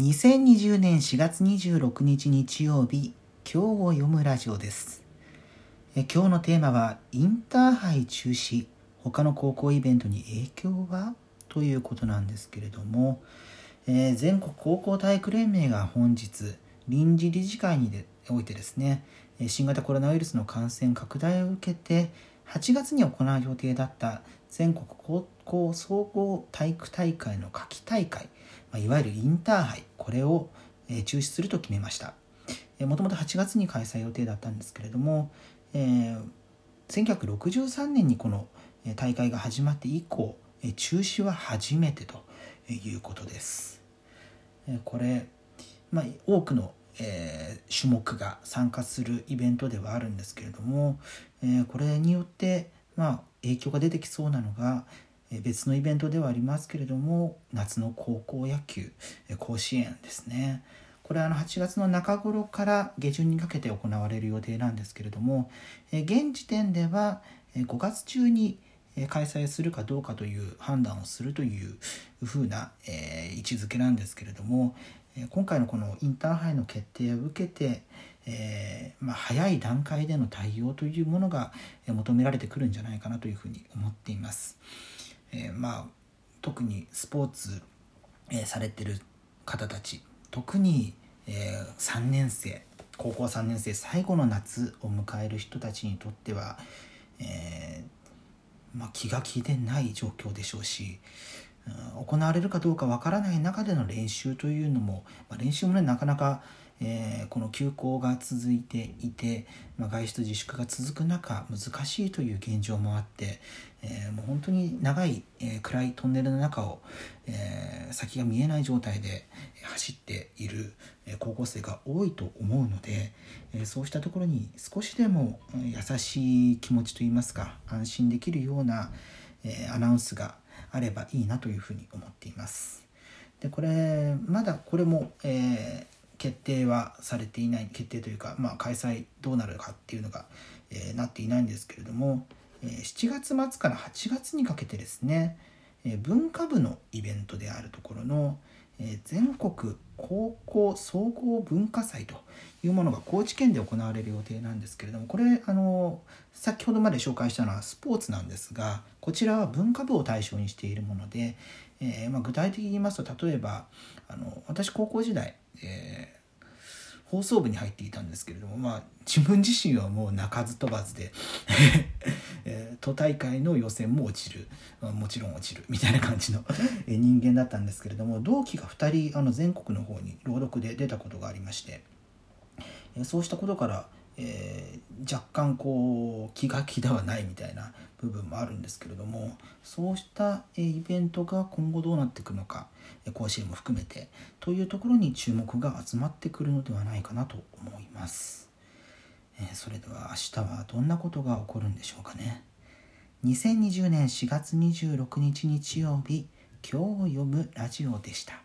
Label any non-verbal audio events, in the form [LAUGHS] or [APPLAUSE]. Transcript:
2020年4月26日日曜日今日を読むラジオです。え今日のテーマはインターハイ中止。他の高校イベントに影響はということなんですけれども、えー、全国高校体育連盟が本日臨時理事会においてですね新型コロナウイルスの感染拡大を受けて8月に行う予定だった全国高校総合体育大会の夏季大会まあいわゆるインターハイこれを、え中止すると決めました。もともと8月に開催予定だったんですけれども、えー、1963年にこの大会が始まって以降中止は初めてということです。これ、まあ、多くの、えー、種目が参加するイベントではあるんですけれども、えー、これによって、まあ、影響が出てきそうなのが、別のイベントではありますけれども夏の高校野球甲子園ですねこれはあの8月の中頃から下旬にかけて行われる予定なんですけれども現時点では5月中に開催するかどうかという判断をするというふうな位置づけなんですけれども今回のこのインターハイの決定を受けて、えー、まあ、早い段階での対応というものが求められてくるんじゃないかなというふうに思っています。えー、まあ特にスポーツ、えー、されてる方たち。特に、えー、3年生高校3年生最後の夏を迎える人たちにとっては、えまあ、気が気でない状況でしょうし、うん、行われるかどうかわからない中での練習というのも、まあ、練習もねなかなかえー、この休校が続いていて、まあ、外出自粛が続く中難しいという現状もあって、えー、もう本当に長い、えー、暗いトンネルの中を、え先が見えない状態で走っている高校生が多いと思うので、えそうしたところに少しでも優しい気持ちといいますか安心できるような、えアナウンスがあればいいなというふうに思っています。でこれまだこれも、え決定はされていない決定というか、まあ、開催どうなるかっていうのが、えー、なっていないんですけれども、えー、7月末から8月にかけてですね、えー、文化部のイベントであるところの、え全国高校総合文化祭というものが高知県で行われる予定なんですけれどもこれあの先ほどまで紹介したのはスポーツなんですがこちらは文化部を対象にしているもので、えまあ、具体的に言いますと例えばあの私高校時代えー、放送部に入っていたんですけれども、まあ、自分自身はもう鳴かず飛ばずで [LAUGHS] えー、都大会の予選も落ちるもちろん落ちるみたいな感じの人間だったんですけれども同期が2人あの全国の方に朗読で出たことがありまして、そうしたことからえー、若干こう気が気ではないみたいな部分もあるんですけれどもそうしたイベントが今後どうなっていくのか甲子園も含めてというところに注目が集まってくるのではないかなと思います、え、それでは明日はどんなことが起こるんでしょうかね。2020年4月26日日曜日今日を読むラジオでした。